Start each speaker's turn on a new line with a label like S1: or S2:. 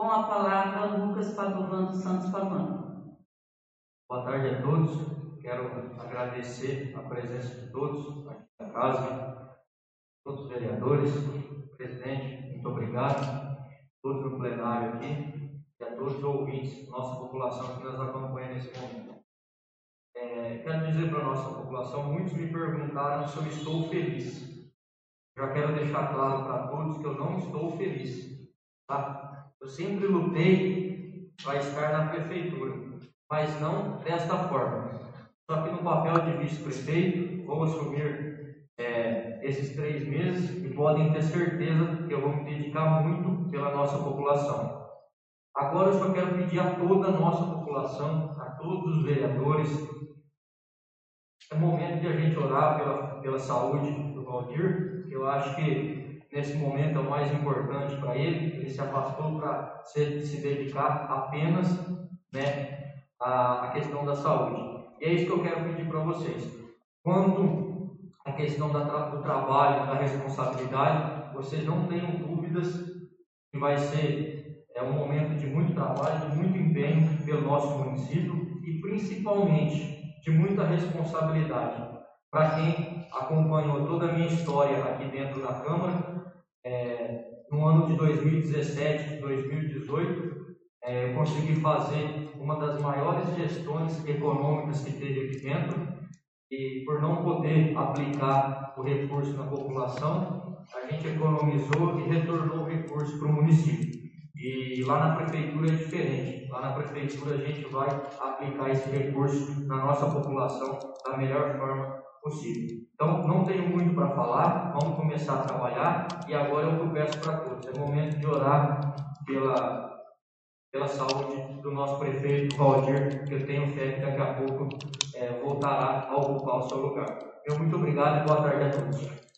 S1: Com a palavra, Lucas Padovano Santos Pavano.
S2: Boa tarde a todos. Quero agradecer a presença de todos aqui na casa, todos os vereadores, presidente, muito obrigado, todos no plenário aqui e a todos os ouvintes, nossa população que nos acompanha nesse momento. É, quero dizer para a nossa população, muitos me perguntaram se eu estou feliz. Já quero deixar claro para todos que eu não estou feliz. Tá? Sempre lutei para estar na prefeitura, mas não desta forma. Só que no papel de vice-prefeito, vou assumir é, esses três meses e podem ter certeza que eu vou me dedicar muito pela nossa população. Agora eu só quero pedir a toda a nossa população, a todos os vereadores, é momento de a gente orar pela, pela saúde do Valdir. Eu acho que nesse momento é o mais importante para ele, ele se afastou para se, se, dedicar apenas né, à, à, questão da saúde. E é isso que eu quero pedir para vocês. Quanto à questão da, do trabalho, da responsabilidade, vocês não tenham dúvidas que vai ser é, um momento de muito trabalho, de muito empenho pelo nosso município e principalmente de muita responsabilidade. Para quem acompanhou toda a minha história aqui dentro da Câmara, 2017 e 2018, é, eu consegui fazer uma das maiores gestões econômicas que teve aqui dentro e por não poder aplicar o recurso na população, a gente economizou e retornou o recurso para o município. E lá na prefeitura é diferente. Lá na prefeitura a gente vai aplicar esse recurso na nossa população da melhor forma possível. Então, não tenho muito para falar, vamos começar a trabalhar e agora eu peço para todos. É momento de orar pela, pela saúde do nosso prefeito Valdir, que eu tenho fé que daqui a pouco é, voltará a ocupar o seu lugar. Meu muito obrigado e boa tarde a todos.